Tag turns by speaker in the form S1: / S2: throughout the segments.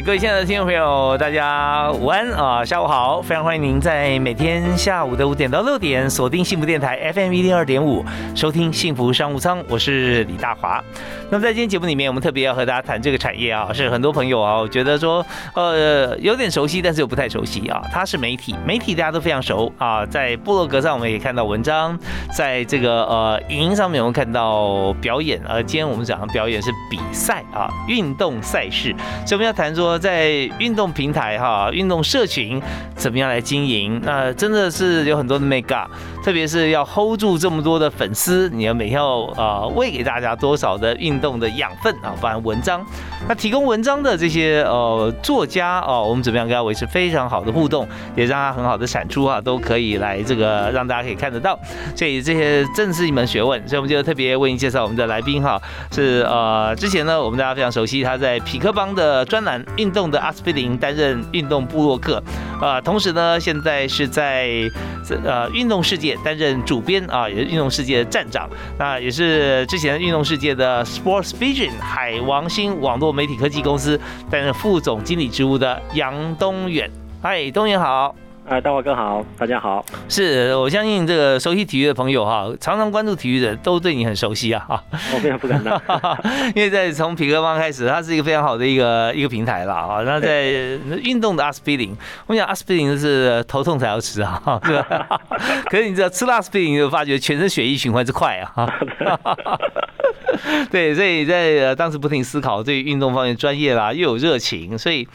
S1: 各位亲爱的听众朋友，大家午安啊，下午好！非常欢迎您在每天下午的五点到六点锁定幸福电台 FM 一零二点五，收听幸福商务舱，我是李大华。那么在今天节目里面，我们特别要和大家谈这个产业啊，是很多朋友啊，我觉得说呃有点熟悉，但是又不太熟悉啊。它是媒体，媒体大家都非常熟啊，在部落格上我们也看到文章，在这个呃影音上面我们看到表演，而今天我们讲的表演是比赛啊，运动赛事，所以我们要谈说。说在运动平台哈，运动社群怎么样来经营？那真的是有很多的 make up，特别是要 hold 住这么多的粉丝，你要每天要啊喂给大家多少的运动的养分啊？不然文章，那提供文章的这些呃作家哦，我们怎么样跟他维持非常好的互动，也让他很好的产出啊，都可以来这个让大家可以看得到。所以这些正是一门学问，所以我们就特别为您介绍我们的来宾哈，是呃之前呢我们大家非常熟悉他在匹克邦的专栏。运动的阿司匹林担任运动部落客，啊，同时呢，现在是在呃运动世界担任主编啊，也是运动世界的站长，那也是之前运动世界的 Sports Vision 海王星网络媒体科技公司担任副总经理职务的杨东远，嗨，东远好。
S2: 哎，大华哥好，大家好。
S1: 是我相信这个熟悉体育的朋友哈，常常关注体育的都对你很熟悉啊哈。
S2: 我非常不敢当，
S1: 因为在从匹克邦开始，它是一个非常好的一个一个平台啦啊。那在运动的阿司匹林，我想阿司匹林是头痛才要吃啊，是吧？可是你知道吃了阿司匹林就发觉全身血液循环之快啊。对，所以在当时不停思考对运动方面专业啦，又有热情，所以。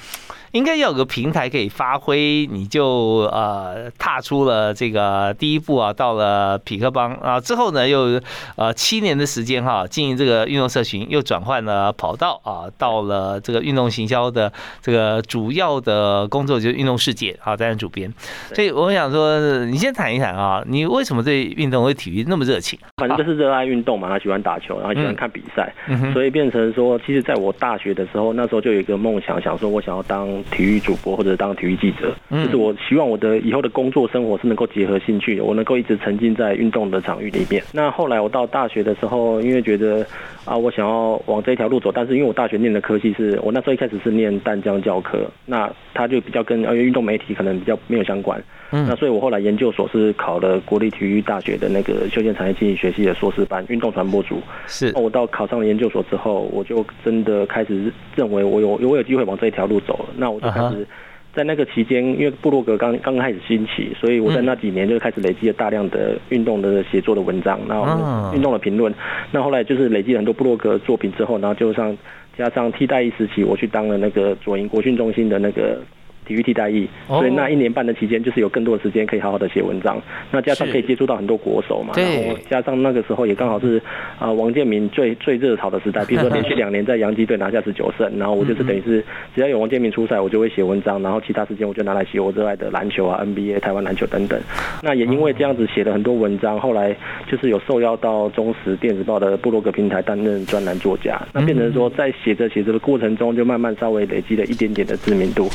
S1: 应该要有个平台可以发挥，你就呃踏出了这个第一步啊，到了匹克邦啊之后呢，又呃七年的时间哈，经营这个运动社群，又转换了跑道啊，到了这个运动行销的这个主要的工作就是运动世界啊，担任主编。所以我想说，你先谈一谈啊，你为什么对运动、对体育那么热情？
S2: 反正就是热爱运动嘛，他喜欢打球，然后喜欢看比赛，所以变成说，其实在我大学的时候，那时候就有一个梦想，想说我想要当。体育主播或者当体育记者，就是我希望我的以后的工作生活是能够结合兴趣，我能够一直沉浸在运动的场域里面。那后来我到大学的时候，因为觉得啊，我想要往这条路走，但是因为我大学念的科系是我那时候一开始是念淡江教科，那他就比较跟呃运动媒体可能比较没有相关。那所以我后来研究所是考了国立体育大学的那个休闲产业经济学系的硕士班，运动传播组。
S1: 是。
S2: 那我到考上了研究所之后，我就真的开始认为我有我有机会往这一条路走了。那我就开始在那个期间，因为部落格刚刚开始兴起，所以我在那几年就开始累积了大量的运动的写作的文章，然后运动的评论。那后来就是累积很多部落格作品之后，然后就上加上替代一时期，我去当了那个左营国训中心的那个。体育替代役，所以那一年半的期间，就是有更多的时间可以好好的写文章。那加上可以接触到很多国手嘛，然后加上那个时候也刚好是啊王建民最最热潮的时代，比如说连续两年在洋基队拿下十九胜，然后我就是等于是只要有王建民出赛，我就会写文章，然后其他时间我就拿来写我热爱的篮球啊、NBA、台湾篮球等等。那也因为这样子写了很多文章，后来就是有受邀到中时电子报的部落格平台担任专栏作家，那变成说在写着写着的过程中，就慢慢稍微累积了一点点的知名度。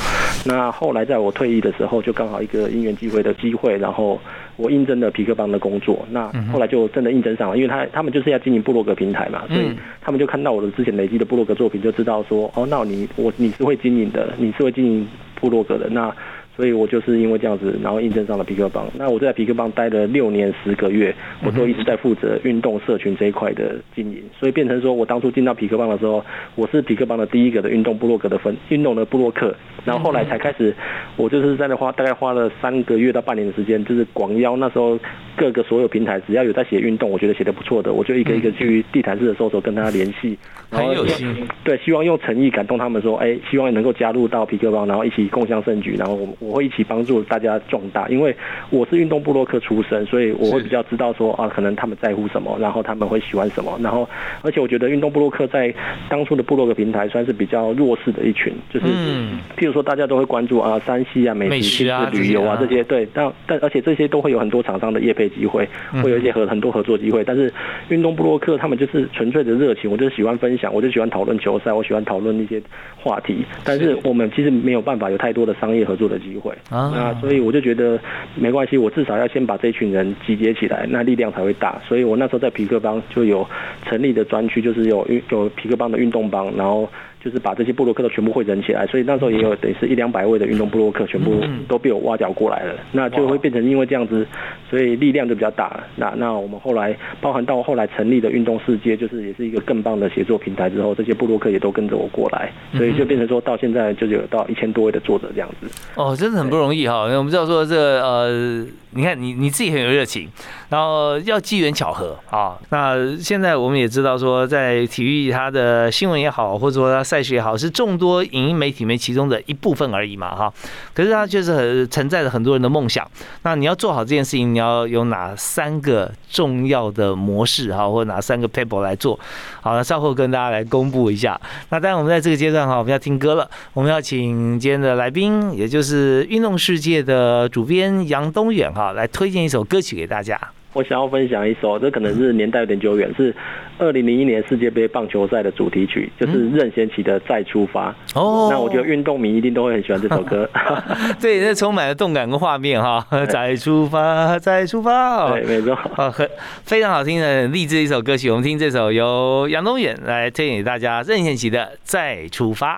S2: 那那后来在我退役的时候，就刚好一个因缘机会的机会，然后我应征了皮克邦的工作。那后来就真的应征上了，因为他他们就是要经营部落格平台嘛，所以他们就看到我的之前累积的部落格作品，就知道说，哦，那你我你是会经营的，你是会经营部落格的那。所以我就是因为这样子，然后印证上了皮克邦。那我在皮克邦待了六年十个月，我都一直在负责运动社群这一块的经营。所以变成说我当初进到皮克邦的时候，我是皮克邦的第一个的运动部落格的分运动的部落客。然后后来才开始，我就是在那花大概花了三个月到半年的时间，就是广邀那时候各个所有平台只要有在写运动，我觉得写的不错的，我就一个一个去地毯式的搜索跟大家联系。
S1: 很有心。
S2: 对，希望用诚意感动他们说，哎，希望能够加入到皮克邦，然后一起共襄盛举，然后我。我会一起帮助大家壮大，因为我是运动部落客出身，所以我会比较知道说啊，可能他们在乎什么，然后他们会喜欢什么，然后而且我觉得运动部落客在当初的部落格平台算是比较弱势的一群，就是嗯。譬如说大家都会关注啊山西啊美食啊旅游啊这些，对，但但而且这些都会有很多厂商的业配机会，会有一些合很多合作机会，但是运动部落客他们就是纯粹的热情，我就喜欢分享，我就喜欢讨论球赛，我喜欢讨论一些话题，但是。我们其实没有办法有太多的商业合作的机会啊，那所以我就觉得没关系，我至少要先把这群人集结起来，那力量才会大。所以我那时候在皮克邦就有成立的专区，就是有运有皮克邦的运动帮，然后。就是把这些布洛克都全部汇整起来，所以那时候也有等于是一两百位的运动布洛克全部都被我挖角过来了，那就会变成因为这样子，所以力量就比较大。那那我们后来包含到后来成立的运动世界，就是也是一个更棒的协作平台之后，这些布洛克也都跟着我过来，所以就变成说到现在就有到一千多位的作者这样子。
S1: 哦，真的很不容易哈，因为我们知道说这呃。你看，你你自己很有热情，然后要机缘巧合啊。那现在我们也知道说，在体育它的新闻也好，或者说它赛事也好，是众多影音媒体媒其中的一部分而已嘛，哈。可是它确实很承载着很多人的梦想。那你要做好这件事情，你要有哪三个重要的模式哈，或者哪三个 paper 来做？好，那稍后跟大家来公布一下。那当然，我们在这个阶段哈，我们要听歌了。我们要请今天的来宾，也就是运动世界的主编杨东远哈。好，来推荐一首歌曲给大家。
S2: 我想要分享一首，这可能是年代有点久远，是二零零一年世界杯棒球赛的主题曲，就是任贤齐的《再出发》。哦，那我觉得运动迷一定都会很喜欢这首歌。
S1: 对，这充满了动感跟画面哈。再出发，再出发。
S2: 对，没错。
S1: 啊，很非常好听的励志一首歌曲。我们听这首由杨东远来推荐给大家，任贤齐的《再出发》。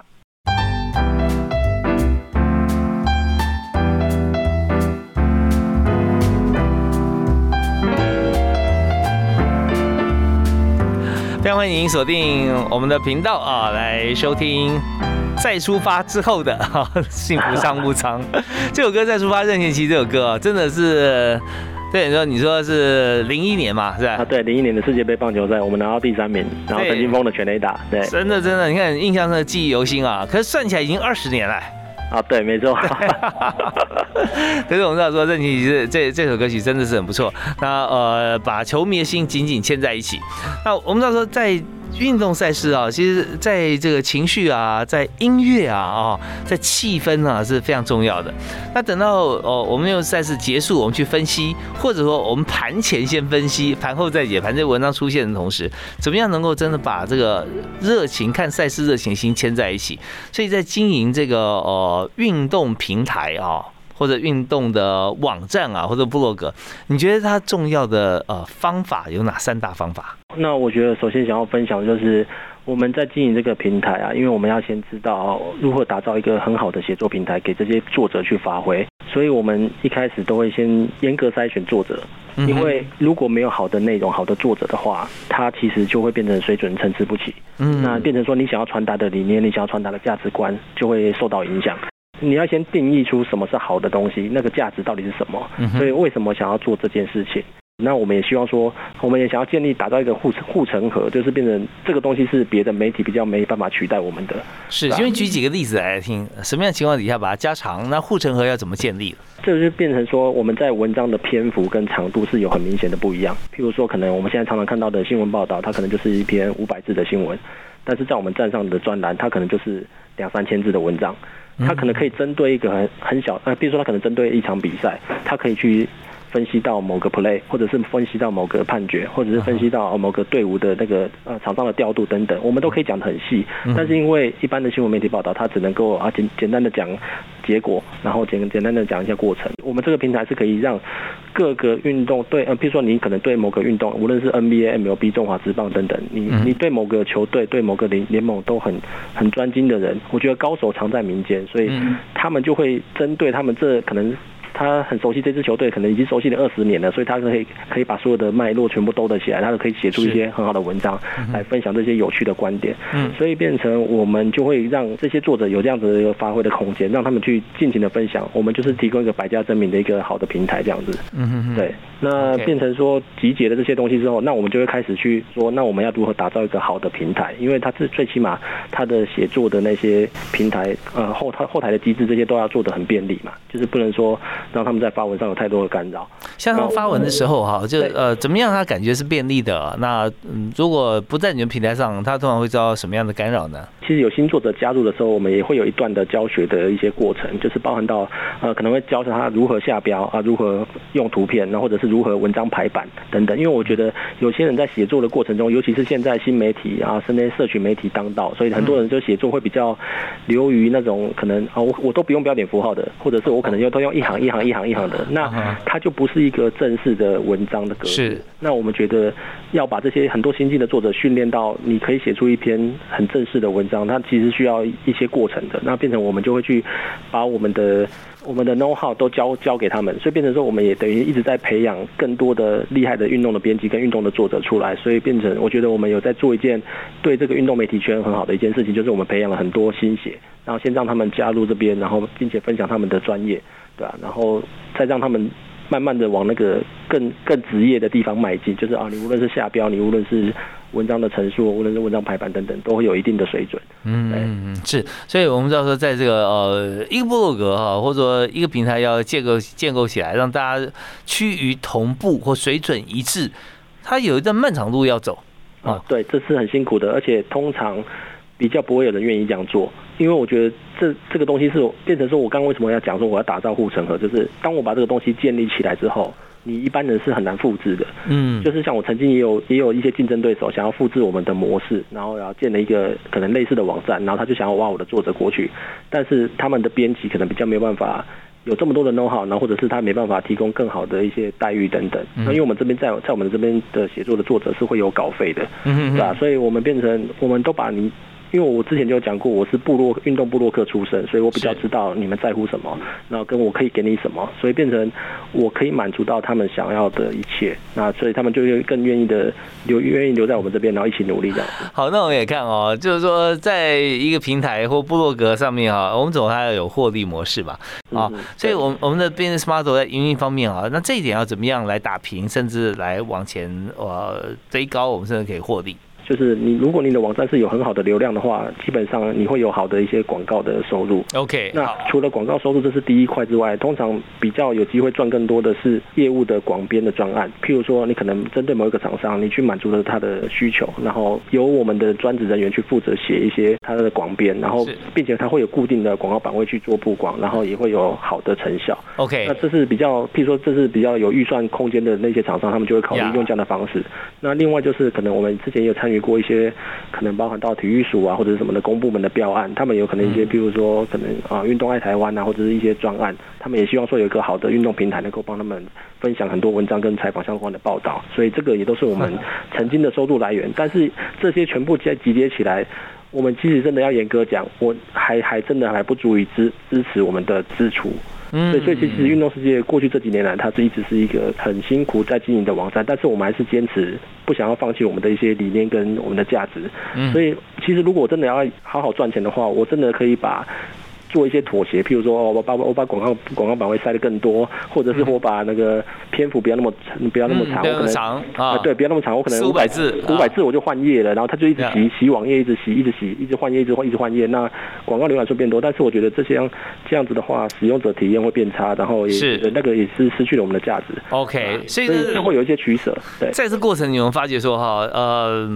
S1: 非常欢迎您锁定我们的频道啊，来收听再出发之后的哈幸福商务舱这首歌。再出发任贤齐这首歌真的是，对你说你说是零一年嘛，是吧？
S2: 啊，对，零一年的世界杯棒球赛，我们拿到第三名，然后陈金峰的全垒打，对，
S1: 真的真的，你看印象中的记忆犹新啊。可是算起来已经二十年了。
S2: 啊，对，没错。
S1: 可是我们知道说，任贤齐这这这首歌曲真的是很不错。那呃，把球迷的心紧紧牵在一起。那我们知道说，在运动赛事啊，其实在这个情绪啊，在音乐啊，啊，在气氛啊是非常重要的。那等到哦，我们用赛事结束，我们去分析，或者说我们盘前先分析，盘后再解盘。这文章出现的同时，怎么样能够真的把这个热情看赛事热情心牵在一起？所以在经营这个呃运动平台啊。或者运动的网站啊，或者部落格，你觉得它重要的呃方法有哪三大方法？
S2: 那我觉得首先想要分享就是我们在经营这个平台啊，因为我们要先知道如何打造一个很好的写作平台给这些作者去发挥，所以我们一开始都会先严格筛选作者，因为如果没有好的内容、好的作者的话，他其实就会变成水准参差不齐，嗯，那变成说你想要传达的理念、你想要传达的价值观就会受到影响。你要先定义出什么是好的东西，那个价值到底是什么？所以为什么想要做这件事情？那我们也希望说，我们也想要建立打造一个护护城河，就是变成这个东西是别的媒体比较没办法取代我们的。
S1: 是，因为举几个例子来听，什么样情况底下把它加长？那护城河要怎么建立？
S2: 这就变成说，我们在文章的篇幅跟长度是有很明显的不一样。譬如说，可能我们现在常常看到的新闻报道，它可能就是一篇五百字的新闻，但是在我们站上的专栏，它可能就是两三千字的文章。它可能可以针对一个很很小呃，比如说它可能针对一场比赛，它可以去分析到某个 play，或者是分析到某个判决，或者是分析到某个队伍的那个呃场上的调度等等，我们都可以讲的很细。但是因为一般的新闻媒体报道，它只能够啊简简单的讲结果，然后简简单的讲一下过程。我们这个平台是可以让各个运动对呃，比如说你可能对某个运动，无论是 NBA、MLB、中华职棒等等，你你对某个球队、对某个联联盟都很很专精的人，我觉得高手藏在民间，所以他们就会针对他们这可能。他很熟悉这支球队，可能已经熟悉了二十年了，所以他可以可以把所有的脉络全部兜得起来，他就可以写出一些很好的文章来分享这些有趣的观点。嗯，所以变成我们就会让这些作者有这样子的一个发挥的空间，让他们去尽情的分享。我们就是提供一个百家争鸣的一个好的平台，这样子。嗯哼哼。对，那变成说集结了这些东西之后，那我们就会开始去说，那我们要如何打造一个好的平台？因为它是最起码它的写作的那些平台，呃后台后台的机制这些都要做的很便利嘛，就是不能说让他们在发文上有太多的干扰。
S1: 像他们发文的时候哈，就呃怎么样，他感觉是便利的。那嗯，如果不在你们平台上，他通常会遭到什么样的干扰呢？
S2: 其实有新作者加入的时候，我们也会有一段的教学的一些过程，就是包含到呃可能会教他如何下标啊，如何用图片，那或者是如何文章排版等等。因为我觉得有些人在写作的过程中，尤其是现在新媒体啊，甚至社群媒体当道，所以很多人就写作会比较流于那种可能啊，我我都不用标点符号的，或者是我可能又都用一行一行一行一行的，那它就不是一个正式的文章的格式。那我们觉得要把这些很多新进的作者训练到，你可以写出一篇很正式的文章。它其实需要一些过程的，那变成我们就会去把我们的我们的 know how 都交交给他们，所以变成说我们也等于一直在培养更多的厉害的运动的编辑跟运动的作者出来，所以变成我觉得我们有在做一件对这个运动媒体圈很好的一件事情，就是我们培养了很多新血，然后先让他们加入这边，然后并且分享他们的专业，对吧？然后再让他们慢慢的往那个更更职业的地方迈进，就是啊，你无论是下标，你无论是文章的陈述，无论是文章排版等等，都会有一定的水准。嗯
S1: 嗯是，所以我们知道说，在这个呃一个部落格哈，或者说一个平台要建构建构起来，让大家趋于同步或水准一致，它有一段漫长路要走
S2: 啊。对，这是很辛苦的，而且通常比较不会有人愿意这样做，因为我觉得这这个东西是变成说，我刚刚为什么要讲说我要打造护城河，就是当我把这个东西建立起来之后。你一般人是很难复制的，嗯，就是像我曾经也有也有一些竞争对手想要复制我们的模式，然后然后建了一个可能类似的网站，然后他就想要挖我的作者过去，但是他们的编辑可能比较没有办法有这么多的 know how，然后或者是他没办法提供更好的一些待遇等等。那因为我们这边在在我们这边的写作的作者是会有稿费的，嗯对吧？所以我们变成我们都把你。因为我之前就有讲过，我是部落运动部落客出身，所以我比较知道你们在乎什么，然后跟我可以给你什么，所以变成我可以满足到他们想要的一切，那所以他们就更愿意的留愿意留在我们这边，然后一起努力这样。
S1: 好，那我们也看哦，就是说在一个平台或部落格上面啊，我们总还要有获利模式吧？啊，所以我们我们的 business model 在营运方面啊，那这一点要怎么样来打平，甚至来往前呃追高，我们甚至可以获利。
S2: 就是你，如果你的网站是有很好的流量的话，基本上你会有好的一些广告的收入。
S1: OK，
S2: 那除了广告收入这是第一块之外，通常比较有机会赚更多的是业务的广编的专案。譬如说，你可能针对某一个厂商，你去满足了他的需求，然后由我们的专职人员去负责写一些他的广编，然后并且他会有固定的广告版位去做布广，然后也会有好的成效。
S1: OK，
S2: 那这是比较，譬如说这是比较有预算空间的那些厂商，他们就会考虑用这样的方式。那另外就是可能我们之前也有参与过一些。可能包含到体育署啊，或者是什么的公部门的标案，他们有可能一些，比如说可能啊，运动爱台湾啊，或者是一些专案，他们也希望说有一个好的运动平台，能够帮他们分享很多文章跟采访相关的报道，所以这个也都是我们曾经的收入来源。但是这些全部集集结起来，我们其实真的要严格讲，我还还真的还不足以支支持我们的支出。嗯，对，所以其实运动世界过去这几年来，它是一直是一个很辛苦在经营的网站，但是我们还是坚持不想要放弃我们的一些理念跟我们的价值。嗯，所以其实如果真的要好好赚钱的话，我真的可以把。做一些妥协，譬如说，我把我把广告广告版位塞的更多，或者是我把那个篇幅不要那么不要那么长，
S1: 可能长啊，
S2: 对，不要那么长，我可能
S1: 五百字，
S2: 五百字我就换页了，然后他就一直洗洗网页，一直洗，一直洗，一直换页，一直换，一直换页，那广告浏览数变多，但是我觉得这些这样子的话，使用者体验会变差，然后也是那个也是失去了我们的价值。
S1: OK，所以
S2: 就会有一些取舍。对，
S1: 在这过程你们发觉说哈，呃。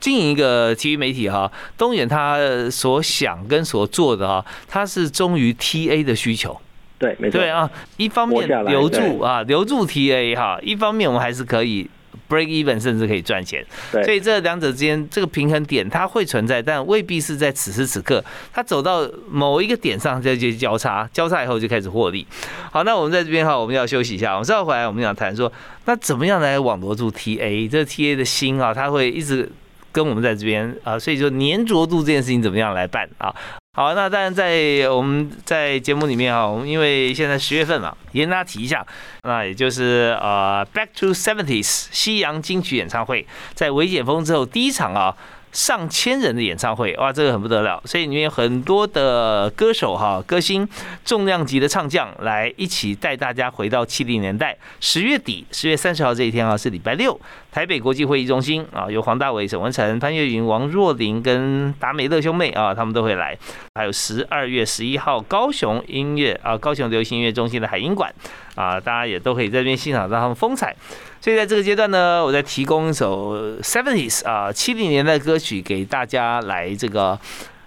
S1: 经营一个体育媒体哈，东远他所想跟所做的哈，他是忠于 TA 的需求。
S2: 对，没错。
S1: 对啊，一方面留住啊，留住 TA 哈，一方面我们还是可以 break even，甚至可以赚钱。
S2: 对。
S1: 所以这两者之间这个平衡点它会存在，但未必是在此时此刻。它走到某一个点上再去交叉，交叉以后就开始获利。好，那我们在这边哈，我们要休息一下。我们稍后回来，我们想谈说，那怎么样来网罗住 TA？这 TA 的心啊，他会一直。跟我们在这边啊，所以说粘着度这件事情怎么样来办啊？好，那当然在我们在节目里面啊，我们因为现在十月份嘛，也跟大家提一下，那也就是呃，Back to Seventies 西洋金曲演唱会，在维解封之后第一场啊。上千人的演唱会，哇，这个很不得了，所以里面有很多的歌手哈，歌星，重量级的唱将来一起带大家回到七零年代。十月底，十月三十号这一天啊，是礼拜六，台北国际会议中心啊，有黄大炜、沈文成、潘越云、王若琳跟达美乐兄妹啊，他们都会来。还有十二月十一号，高雄音乐啊，高雄流行音乐中心的海音馆啊，大家也都可以在这边欣赏到他们风采。所以在这个阶段呢，我在提供一首 seventies 啊七零年代歌曲给大家来这个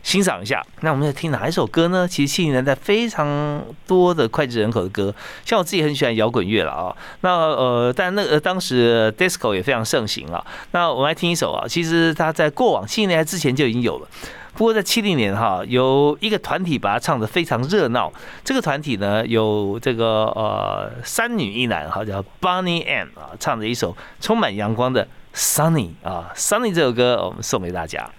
S1: 欣赏一下。那我们要听哪一首歌呢？其实七零年代非常多的脍炙人口的歌，像我自己很喜欢摇滚乐了啊。那呃，但那个当时 disco 也非常盛行啊。那我们来听一首啊，其实它在过往七零年代之前就已经有了。不过在七零年哈，有一个团体把它唱得非常热闹。这个团体呢，有这个呃三女一男哈，叫 Bonnie and 啊，唱着一首充满阳光的 Sunny 啊，Sunny 这首歌我们送给大家。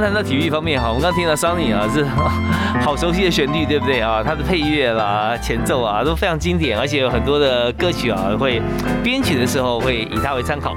S1: 谈到体育方面哈，我们刚听到 Sunny 啊是 好熟悉的旋律，对不对啊？它的配乐啦、前奏啊都非常经典，而且有很多的歌曲啊会编曲的时候会以它为参考。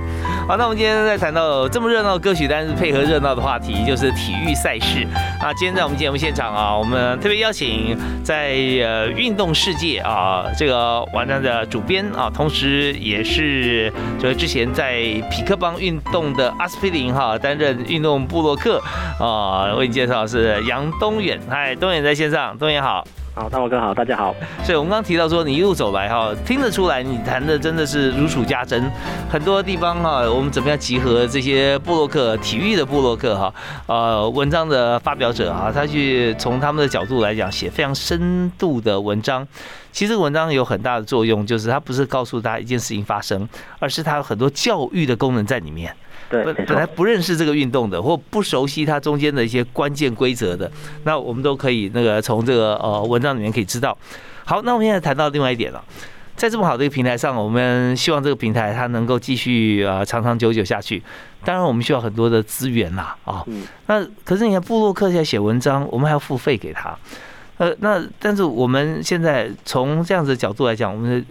S1: 好，那我们今天在谈到这么热闹的歌曲，但是配合热闹的话题就是体育赛事。那今天在我们节目现场啊，我们特别邀请在呃运动世界啊这个网站的主编啊，同时也是就是之前在匹克邦运动的阿司匹林哈担任运动部落客啊，为你介绍是杨东远。嗨，东远在线上，东远好。
S2: 好，大伙哥好，大家好。
S1: 所以，我们刚刚提到说，你一路走来哈，听得出来你谈的真的是如数家珍。很多地方哈，我们怎么样集合这些布洛克体育的布洛克哈，呃，文章的发表者啊，他去从他们的角度来讲，写非常深度的文章。其实文章有很大的作用，就是它不是告诉大家一件事情发生，而是它有很多教育的功能在里面。
S2: 本
S1: 本来不认识这个运动的，或不熟悉它中间的一些关键规则的，那我们都可以那个从这个呃文章里面可以知道。好，那我们现在谈到另外一点了，在这么好的一个平台上，我们希望这个平台它能够继续啊长长久久下去。当然，我们需要很多的资源啦啊。那可是你看布洛克在写文章，我们还要付费给他。呃，那但是我们现在从这样子的角度来讲，我们。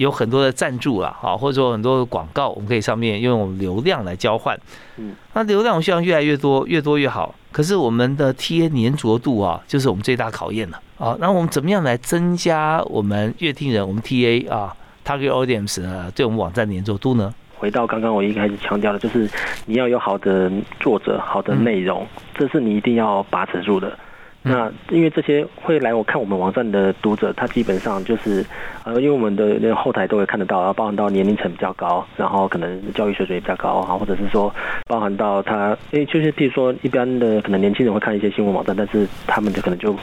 S1: 有很多的赞助啦，好，或者说很多的广告，我们可以上面用流量来交换。嗯，那流量我希望越来越多，越多越好。可是我们的 TA 粘着度啊，就是我们最大考验了。啊，那我们怎么样来增加我们乐听人，我们 TA 啊，Target Audience 呢，对我们网站粘着度呢？
S2: 回到刚刚我一开始强调的，就是你要有好的作者、好的内容，这是你一定要把持住的。那因为这些会来我看我们网站的读者，他基本上就是，呃，因为我们的那个后台都会看得到，然后包含到年龄层比较高，然后可能教育水准也比较高啊，或者是说包含到他，因为就是譬如说一般的可能年轻人会看一些新闻网站，但是他们就可能就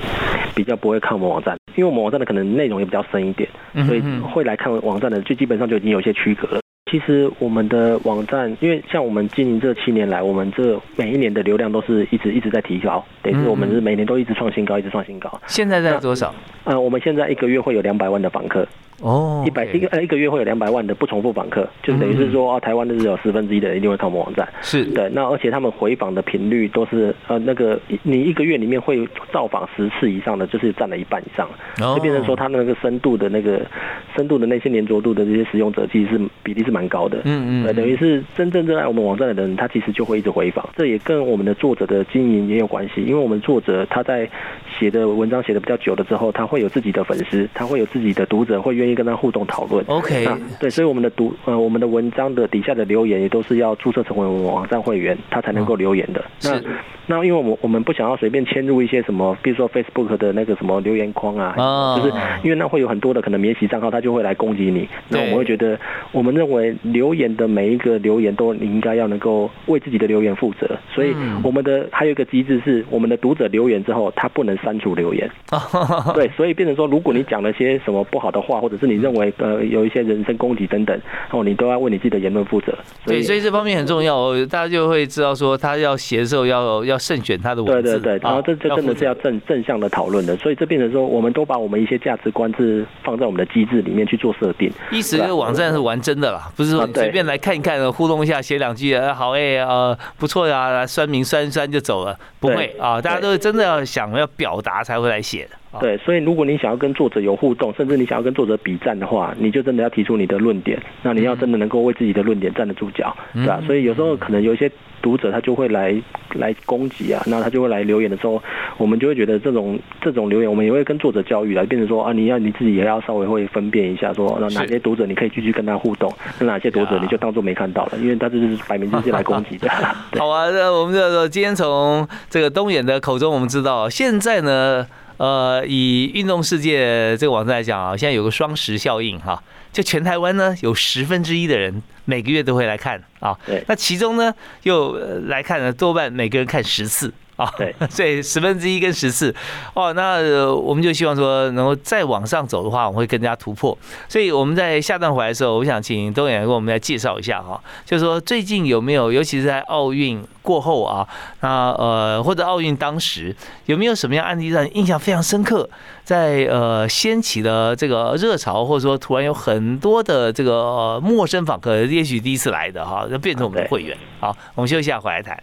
S2: 比较不会看我们网站，因为我们网站的可能内容也比较深一点，所以会来看网站的就基本上就已经有些区隔了。其实我们的网站，因为像我们经营这七年来，我们这每一年的流量都是一直一直在提高，等于是我们是每年都一直创新高，一直创新高。
S1: 现在在多少？
S2: 呃，我们现在一个月会有两百万的访客。
S1: 哦，
S2: 一百一个呃一个月会有两百万的不重复访客，就等于是说啊，台湾的是有十分之一的人一定会看我们网站，
S1: 是
S2: 对。那而且他们回访的频率都是呃那个你一个月里面会造访十次以上的，就是占了一半以上，就变成说他那个深度的那个深度的那些粘着度的这些使用者，其实是比例是蛮高的。嗯嗯，等于是真正热爱我们网站的人，他其实就会一直回访。这也跟我们的作者的经营也有关系，因为我们作者他在写的文章写的比较久了之后，他会有自己的粉丝，他会有自己的读者，会愿意跟他互动讨论。
S1: OK，
S2: 对，所以我们的读呃，我们的文章的底下的留言也都是要注册成为我们网站会员，他才能够留言的。那那因为我们我们不想要随便迁入一些什么，比如说 Facebook 的那个什么留言框啊，就是因为那会有很多的可能免洗账号，他就会来攻击你。那我们会觉得我们认为留言的每一个留言都你应该要能够为自己的留言负责，所以我们的还有一个机制是，我们的读者留言之后，他不能删除留言。对，所以变成说，如果你讲了些什么不好的话，或者是你认为呃有一些人身攻击等等，哦，你都要为你自己的言论负责。
S1: 对，所以这方面很重要，大家就会知道说，他要写的时候要要慎选他的文
S2: 字。对对对，然后这这真的是要正正向的讨论的，所以这变成说，我们都把我们一些价值观是放在我们的机制里面去做设定。
S1: 意思这个网站是玩真的啦，不是说随便来看一看，互动一下，写两句，啊好哎，呃不错呀，酸名酸酸就走了，不会啊，大家都是真的要想要表达才会来写的。
S2: 对，所以如果你想要跟作者有互动，甚至你想要跟作者比战的话，你就真的要提出你的论点。那你要真的能够为自己的论点站得住脚，对吧？所以有时候可能有一些读者他就会来来攻击啊，那他就会来留言的时候，我们就会觉得这种这种留言，我们也会跟作者教育来，变成说啊，你要你自己也要稍微会分辨一下，说那哪些读者你可以继续跟他互动，那哪些读者你就当做没看到了，因为他就是摆明就是来攻击的。
S1: 好啊，那我们就今天从这个东演的口中，我们知道现在呢。呃，以运动世界这个网站来讲啊，现在有个双十效应哈，就全台湾呢有十分之一的人每个月都会来看啊，那其中呢又来看呢多半每个人看十次。啊，
S2: 对，
S1: 所以十分之一跟十四，哦，那我们就希望说能够再往上走的话，我们会更加突破。所以我们在下段回来的时候，我想请东远跟我们来介绍一下哈，就是说最近有没有，尤其是在奥运过后啊，那呃或者奥运当时有没有什么样案例让你印象非常深刻，在呃掀起的这个热潮，或者说突然有很多的这个陌生访客，也许第一次来的哈，就变成我们的会员。好，我们休息一下，回来谈。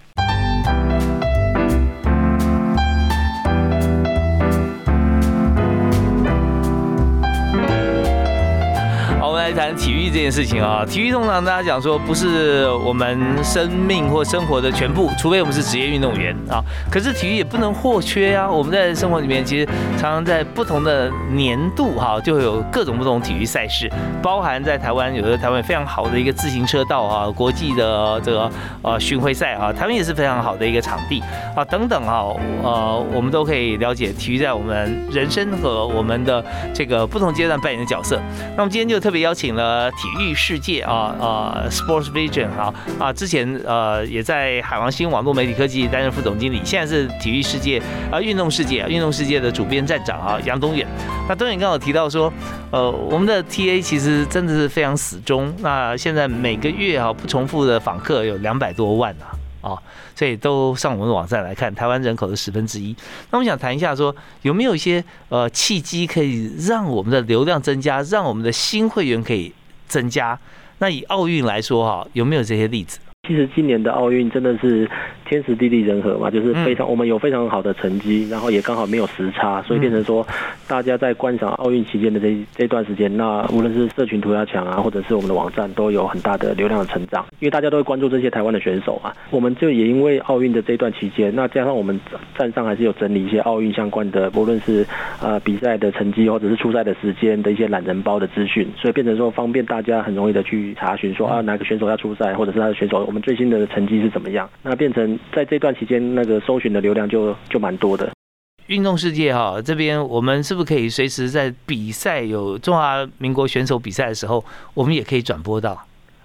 S1: 来谈体育这件事情啊，体育通常大家讲说不是我们生命或生活的全部，除非我们是职业运动员啊。可是体育也不能或缺呀。我们在生活里面其实常常在不同的年度哈，就会有各种不同体育赛事，包含在台湾有的台湾非常好的一个自行车道啊，国际的这个呃巡回赛啊，台湾也是非常好的一个场地啊，等等啊，呃，我们都可以了解体育在我们人生和我们的这个不同阶段扮演的角色。那我们今天就特别邀。请了体育世界啊啊，Sports Vision 啊啊，之前呃也在海王星网络媒体科技担任副总经理，现在是体育世界啊运动世界运动世界的主编站长啊杨东远。那东远刚好提到说，呃，我们的 TA 其实真的是非常死忠，那现在每个月啊不重复的访客有两百多万啊。啊，所以都上我们的网站来看，台湾人口的十分之一。那我们想谈一下，说有没有一些呃契机可以让我们的流量增加，让我们的新会员可以增加？那以奥运来说哈，有没有这些例子？
S2: 其实今年的奥运真的是天时地利人和嘛，就是非常我们有非常好的成绩，然后也刚好没有时差，所以变成说大家在观赏奥运期间的这这段时间，那无论是社群涂鸦墙啊，或者是我们的网站，都有很大的流量的成长，因为大家都会关注这些台湾的选手嘛。我们就也因为奥运的这段期间，那加上我们站上还是有整理一些奥运相关的，不论是呃比赛的成绩或者是出赛的时间的一些懒人包的资讯，所以变成说方便大家很容易的去查询说啊哪个选手要出赛，或者是他的选手。我们最新的成绩是怎么样？那变成在这段期间，那个搜寻的流量就就蛮多的。
S1: 运动世界哈，这边我们是不是可以随时在比赛有中华民国选手比赛的时候，我们也可以转播到？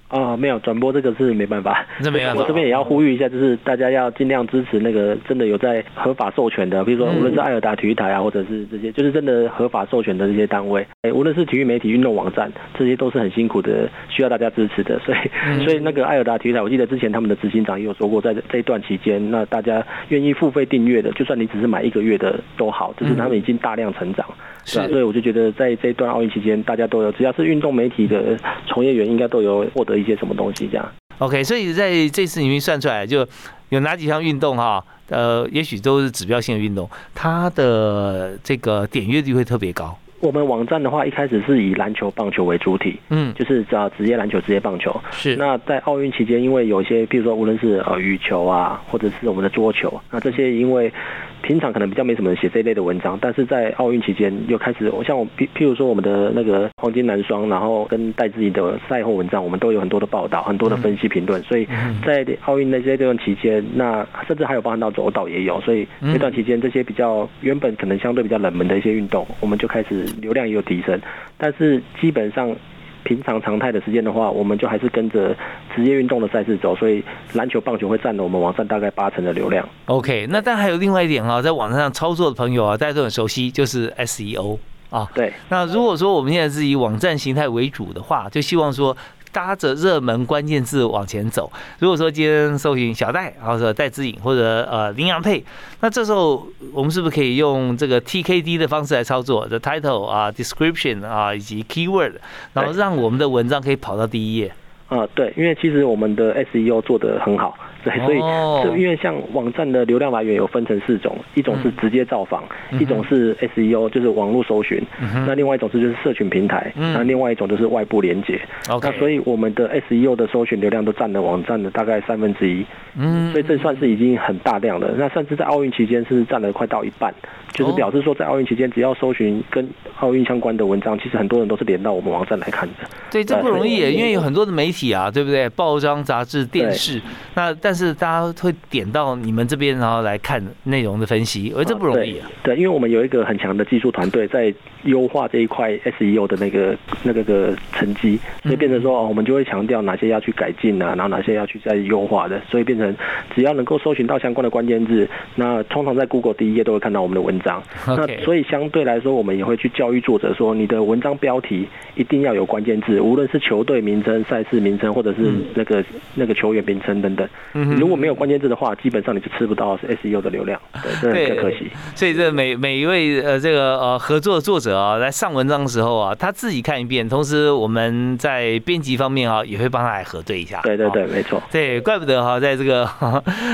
S2: 啊，没有转播这个是没办法，
S1: 这没办
S2: 法。我这边也要呼吁一下，就是大家要尽量支持那个真的有在合法授权的，比如说无论是艾尔达体育台啊，或者是这些，就是真的合法授权的这些单位。哎，无论是体育媒体、运动网站，这些都是很辛苦的，需要大家支持的。所以，所以那个艾尔达体育台，我记得之前他们的执行长也有说过，在这一段期间，那大家愿意付费订阅的，就算你只是买一个月的都好，就是他们已经大量成长。是，所以我就觉得在这一段奥运期间，大家都有，只要是运动媒体的从业员，应该都有获得一些什么东西这样。
S1: OK，所以在这次里面算出来，就有哪几项运动哈，呃，也许都是指标性的运动，它的这个点阅率会特别高。
S2: 我们网站的话，一开始是以篮球、棒球为主体，嗯，就是找职业篮球、职业棒球。
S1: 是。
S2: 那在奥运期间，因为有些，比如说，无论是呃羽球啊，或者是我们的桌球，那这些因为。平常可能比较没什么人写这一类的文章，但是在奥运期间又开始，我像我譬譬如说我们的那个黄金男双，然后跟戴志颖的赛后文章，我们都有很多的报道，很多的分析评论。所以在奥运那些这段期间，那甚至还有包含到走岛也有，所以这段期间这些比较原本可能相对比较冷门的一些运动，我们就开始流量也有提升。但是基本上平常常态的时间的话，我们就还是跟着职业运动的赛事走，所以篮球、棒球会占了我们网站大概八成的流量。
S1: OK，那但还有另外一点啊，在网站上操作的朋友啊，大家都很熟悉，就是 SEO 啊。
S2: 对。
S1: 那如果说我们现在是以网站形态为主的话，就希望说。搭着热门关键字往前走。如果说今天搜寻小戴，或者戴之颖，或者呃林洋配，那这时候我们是不是可以用这个 TKD 的方式来操作？The title 啊，description 啊，以及 keyword，然后让我们的文章可以跑到第一页。
S2: 啊，对，因为其实我们的 SEO 做得很好。对，所以就因为像网站的流量来源有分成四种，一种是直接造访，一种是 SEO 就是网络搜寻，那另外一种是就是社群平台，那另外一种就是外部连接。那所以我们的 SEO 的搜寻流量都占了网站的大概三分之一，嗯，所以这算是已经很大量了。那甚至在奥运期间是占了快到一半，就是表示说在奥运期间只要搜寻跟奥运相关的文章，其实很多人都是连到我们网站来看的。
S1: 对，这不容易，因为有很多的媒体啊，对不对？报章、杂志、电视，那但是大家会点到你们这边，然后来看内容的分析，而这不容易啊。
S2: 对，因为我们有一个很强的技术团队在优化这一块 SEO 的那个那个个成绩，所以变成说哦，我们就会强调哪些要去改进啊，然后哪些要去再优化的，所以变成只要能够搜寻到相关的关键字，那通常在 Google 第一页都会看到我们的文章。那所以相对来说，我们也会去教育作者说，你的文章标题一定要有关键字，无论是球队名称、赛事名称，或者是那个那个球员名称等等。如果没有关键字的话，基本上你就吃不到 SEO 的流量，对，更可惜。
S1: 所以这每每一位呃这个呃合作作者啊，来上文章的时候啊，他自己看一遍，同时我们在编辑方面啊，也会帮他来核对一下。
S2: 对对对，没错。
S1: 对，怪不得哈，在这个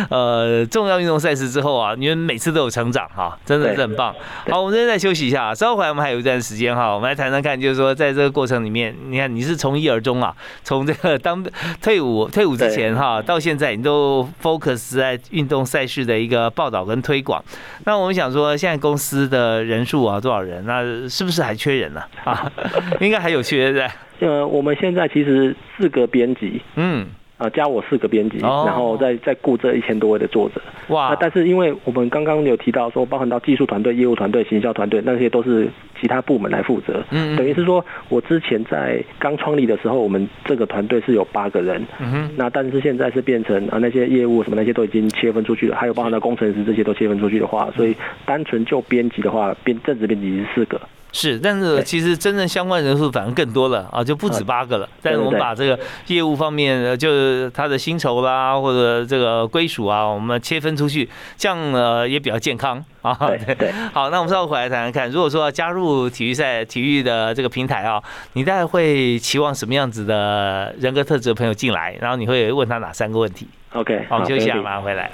S1: 呃重要运动赛事之后啊，你们每次都有成长哈，真的是很棒。好，我们这边再休息一下，稍后回来我们还有一段时间哈，我们来谈谈看，就是说在这个过程里面，你看你是从一而终啊，从这个当 退伍退伍之前哈，到现在你都 focus 在运动赛事的一个报道跟推广。那我们想说，现在公司的人数啊多少人？那是不是还缺人呢？啊，应该还有缺的。
S2: 呃，我们现在其实四个编辑，嗯。啊，加我四个编辑，然后再再雇这一千多位的作者。哇！但是因为我们刚刚有提到说，包含到技术团队、业务团队、行销团队，那些都是其他部门来负责。嗯等于是说，我之前在刚创立的时候，我们这个团队是有八个人。嗯哼。那但是现在是变成啊，那些业务什么那些都已经切分出去了，还有包含到工程师这些都切分出去的话，所以单纯就编辑的话，编正职编辑是四个。
S1: 是，但是其实真正相关人数反而更多了啊，就不止八个了。但是我们把这个业务方面，就是他的薪酬啦，或者这个归属啊，我们切分出去，这样呃也比较健康啊。
S2: 对对。
S1: 好，那我们稍后回来谈谈看，如果说要加入体育赛、体育的这个平台啊，你大概会期望什么样子的人格特质的朋友进来？然后你会问他哪三个问题
S2: ？OK，
S1: 好，休息一下，马上回来。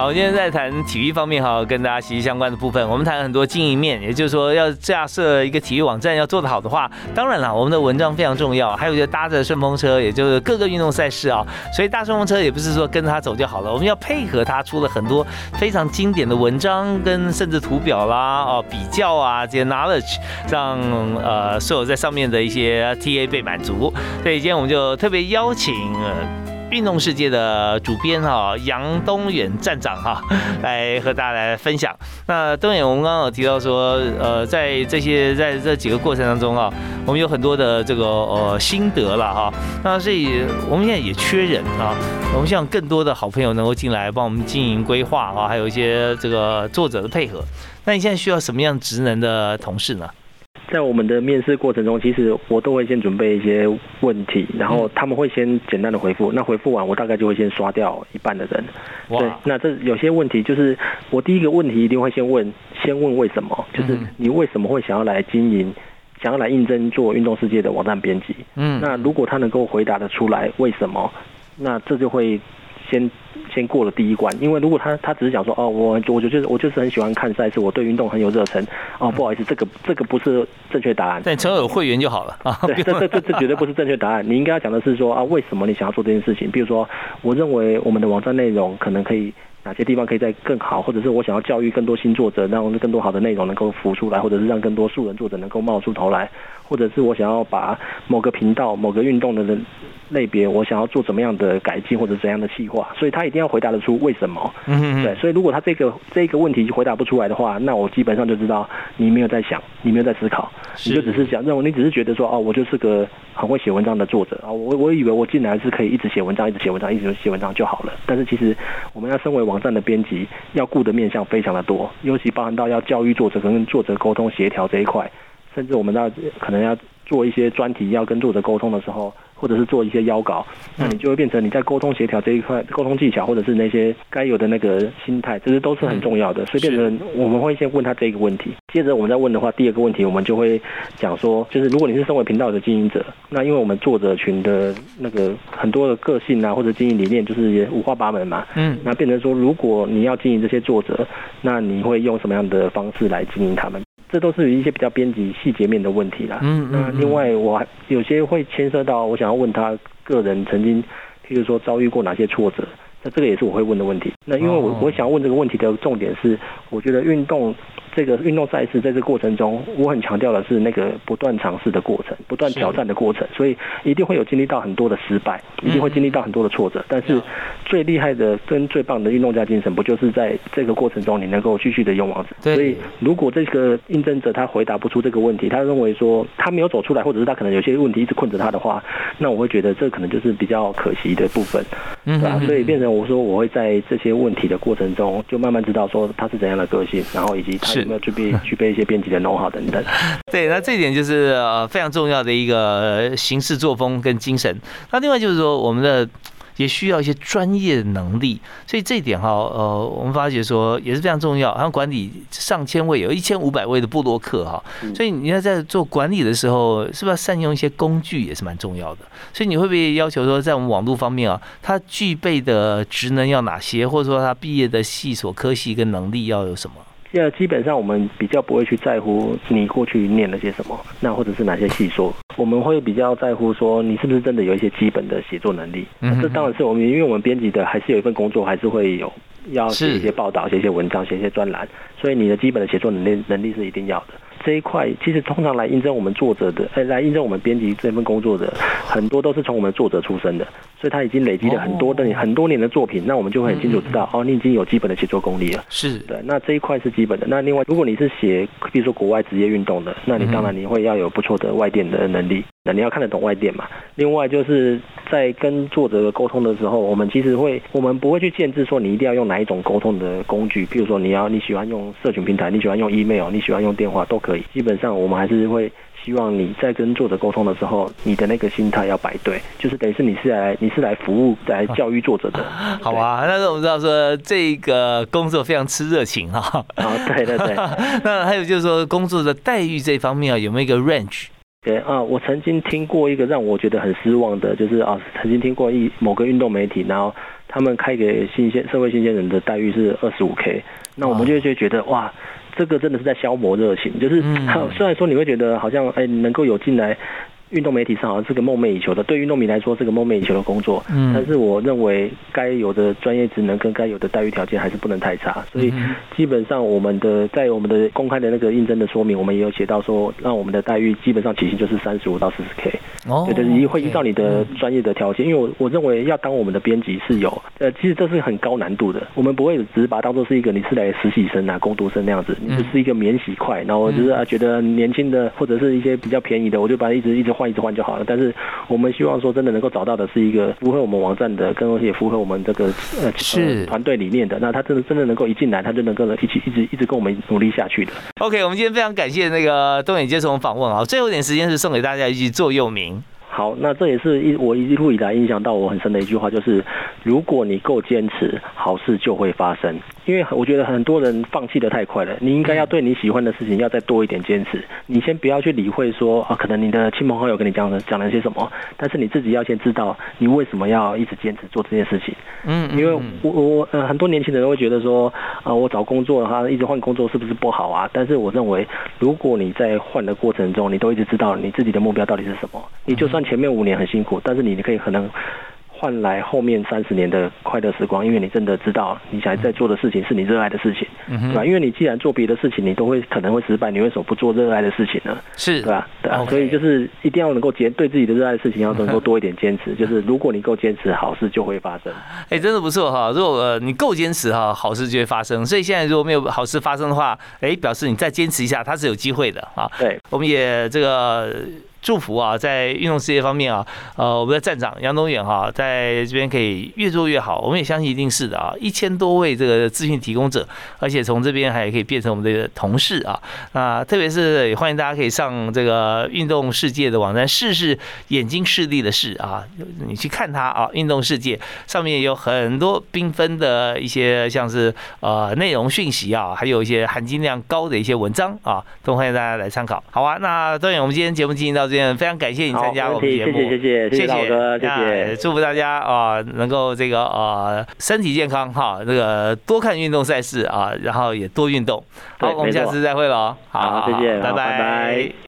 S1: 好，我今天在谈体育方面哈，跟大家息息相关的部分。我们谈很多经营面，也就是说，要架设一个体育网站要做得好的话，当然了，我们的文章非常重要，还有就搭着顺风车，也就是各个运动赛事啊。所以搭顺风车也不是说跟着他走就好了，我们要配合他，出了很多非常经典的文章跟甚至图表啦、哦比较啊这些 knowledge，让呃所有在上面的一些 TA 被满足。所以今天我们就特别邀请。运动世界的主编哈杨东远站长哈来和大家来分享。那东远，我们刚刚有提到说，呃，在这些在这几个过程当中啊，我们有很多的这个呃心得了哈。那所以我们现在也缺人啊，我们希望更多的好朋友能够进来帮我们经营规划啊，还有一些这个作者的配合。那你现在需要什么样职能的同事呢？
S2: 在我们的面试过程中，其实我都会先准备一些问题，然后他们会先简单的回复。那回复完，我大概就会先刷掉一半的人。对，那这有些问题就是我第一个问题一定会先问，先问为什么？就是你为什么会想要来经营，想要来应征做运动世界的网站编辑？嗯，那如果他能够回答得出来为什么，那这就会先。先过了第一关，因为如果他他只是讲说哦，我我就是我就是很喜欢看赛事，我对运动很有热忱哦，不好意思，这个这个不是正确答案。
S1: 但，只要有会员就好了啊。
S2: 对，这这这这绝对不是正确答案。你应该要讲的是说啊，为什么你想要做这件事情？比如说，我认为我们的网站内容可能可以哪些地方可以再更好，或者是我想要教育更多新作者，让更多好的内容能够浮出来，或者是让更多素人作者能够冒出头来，或者是我想要把某个频道、某个运动的人类别，我想要做怎么样的改进或者怎样的细化，所以他一定要回答得出为什么。嗯对，所以如果他这个这个问题回答不出来的话，那我基本上就知道你没有在想，你没有在思考，你就只是想认为你只是觉得说哦，我就是个很会写文章的作者啊，我我以为我进来是可以一直写文章，一直写文章，一直写文章就好了。但是其实我们要身为网站的编辑，要顾的面向非常的多，尤其包含到要教育作者跟作者沟通协调这一块，甚至我们要可能要做一些专题要跟作者沟通的时候。或者是做一些邀稿，那你就会变成你在沟通协调这一块沟通技巧，或者是那些该有的那个心态，这些都是很重要的。所以变成我们会先问他这个问题，接着我们再问的话，第二个问题我们就会讲说，就是如果你是身为频道的经营者，那因为我们作者群的那个很多的个性啊，或者经营理念就是也五花八门嘛，嗯，那变成说如果你要经营这些作者，那你会用什么样的方式来经营他们？这都是一些比较编辑细节面的问题啦。嗯那另外我还有些会牵涉到，我想要问他个人曾经，譬如说遭遇过哪些挫折，那这个也是我会问的问题。那因为我我想问这个问题的重点是，我觉得运动。这个运动赛事在这过程中，我很强调的是那个不断尝试的过程，不断挑战的过程，所以一定会有经历到很多的失败，一定会经历到很多的挫折。但是最厉害的跟最棒的运动家精神，不就是在这个过程中你能够继续的勇往直前？所以如果这个应征者他回答不出这个问题，他认为说他没有走出来，或者是他可能有些问题一直困着他的话，那我会觉得这可能就是比较可惜的部分，对吧？所以变成我说我会在这些问题的过程中，就慢慢知道说他是怎样的个性，然后以及他。有没有具备具备一些编辑的 know how 等等？
S1: 对，那这一点就是呃非常重要的一个行事作风跟精神。那另外就是说，我们的也需要一些专业能力，所以这一点哈，呃，我们发觉说也是非常重要。像管理上千位，有一千五百位的布洛克哈，所以你要在做管理的时候，是不是要善用一些工具也是蛮重要的？所以你会不会要求说，在我们网络方面啊，他具备的职能要哪些，或者说他毕业的系所科系跟能力要有什么？
S2: 现在基本上我们比较不会去在乎你过去念了些什么，那或者是哪些细说，我们会比较在乎说你是不是真的有一些基本的写作能力。这当然是我们，因为我们编辑的还是有一份工作，还是会有要写一些报道、写一些文章、写一些专栏，所以你的基本的写作能力能力是一定要的。这一块其实通常来应征我们作者的，哎，来应征我们编辑这份工作的，很多都是从我们作者出身的，所以他已经累积了很多的很多年的作品，那我们就会很清楚知道，哦，你已经有基本的写作功力了。
S1: 是
S2: 对，那这一块是基本的。那另外，如果你是写，比如说国外职业运动的，那你当然你会要有不错的外电的能力。那你要看得懂外电嘛？另外就是在跟作者沟通的时候，我们其实会，我们不会去限制说你一定要用哪一种沟通的工具。譬如说你要你喜欢用社群平台，你喜欢用 email，你喜欢用电话都可以。基本上我们还是会希望你在跟作者沟通的时候，你的那个心态要摆对，就是等于是你是来你是来服务来教育作者的。
S1: 好啊，但是我们知道说这个工作非常吃热情哈。
S2: 啊，对对对。
S1: 那还有就是说工作的待遇这方面啊，有没有一个 range？
S2: 对啊，我曾经听过一个让我觉得很失望的，就是啊，曾经听过一某个运动媒体，然后他们开给新鲜社会新鲜人的待遇是二十五 K，那我们就会觉得哇，这个真的是在消磨热情，就是 虽然说你会觉得好像哎能够有进来。运动媒体上好像是个梦寐以求的，对运动迷来说是个梦寐以求的工作。嗯，但是我认为该有的专业职能跟该有的待遇条件还是不能太差。所以基本上我们的在我们的公开的那个应征的说明，我们也有写到说，让我们的待遇基本上起薪就是三十五到四十 K。哦，对对，会依照你的专业的条件，因为我我认为要当我们的编辑是有，呃，其实这是很高难度的。我们不会只是把它当做是一个你是来实习生啊、工读生那样子，你只是一个免洗块，然后就是啊觉得年轻的或者是一些比较便宜的，我就把它一直一直。换一直换就好了，但是我们希望说真的能够找到的是一个符合我们网站的，跟也符合我们这个呃是团队理念的。那他真的真的能够一进来，他就能够一起一直一直跟我们努力下去的。
S1: OK，我们今天非常感谢那个东野接受我们访问啊，最后一点时间是送给大家一句座右铭。
S2: 好，那这也是一我一路以来影响到我很深的一句话，就是如果你够坚持，好事就会发生。因为我觉得很多人放弃的太快了，你应该要对你喜欢的事情要再多一点坚持。你先不要去理会说啊，可能你的亲朋好友跟你讲的讲了些什么，但是你自己要先知道你为什么要一直坚持做这件事情。嗯，因为我我呃很多年轻人会觉得说啊，我找工作的话一直换工作是不是不好啊？但是我认为，如果你在换的过程中，你都一直知道你自己的目标到底是什么，你就算前面五年很辛苦，但是你可以可能。换来后面三十年的快乐时光，因为你真的知道你想在做的事情是你热爱的事情，对吧？因为你既然做别的事情，你都会可能会失败，你为什么不做热爱的事情呢？
S1: 是，
S2: 对吧？对啊，所以就是一定要能够坚对自己的热爱的事情要能够多一点坚持，就是如果你够坚持，好事就会发生。
S1: 哎，真的不错哈！如果你够坚持哈，好事就会发生。所以现在如果没有好事发生的话，哎，表示你再坚持一下，它是有机会的啊。
S2: 对，
S1: 我们也这个。祝福啊，在运动事业方面啊，呃，我们的站长杨东远哈，在这边可以越做越好。我们也相信一定是的啊，一千多位这个资讯提供者，而且从这边还可以变成我们的同事啊。那特别是也欢迎大家可以上这个运动世界的网站，试试眼睛视力的视啊，你去看它啊。运动世界上面有很多缤纷的一些像是呃内容讯息啊，还有一些含金量高的一些文章啊，都欢迎大家来参考。好啊，那东远，我们今天节目进行到。非常感谢你参加我们节目，
S2: 谢谢谢谢谢谢哥，谢谢，
S1: 祝福大家啊，能够这个呃身体健康哈，这个多看运动赛事啊，然后也多运动。好，我们下次再会了，
S2: 好，再见，
S1: 拜拜。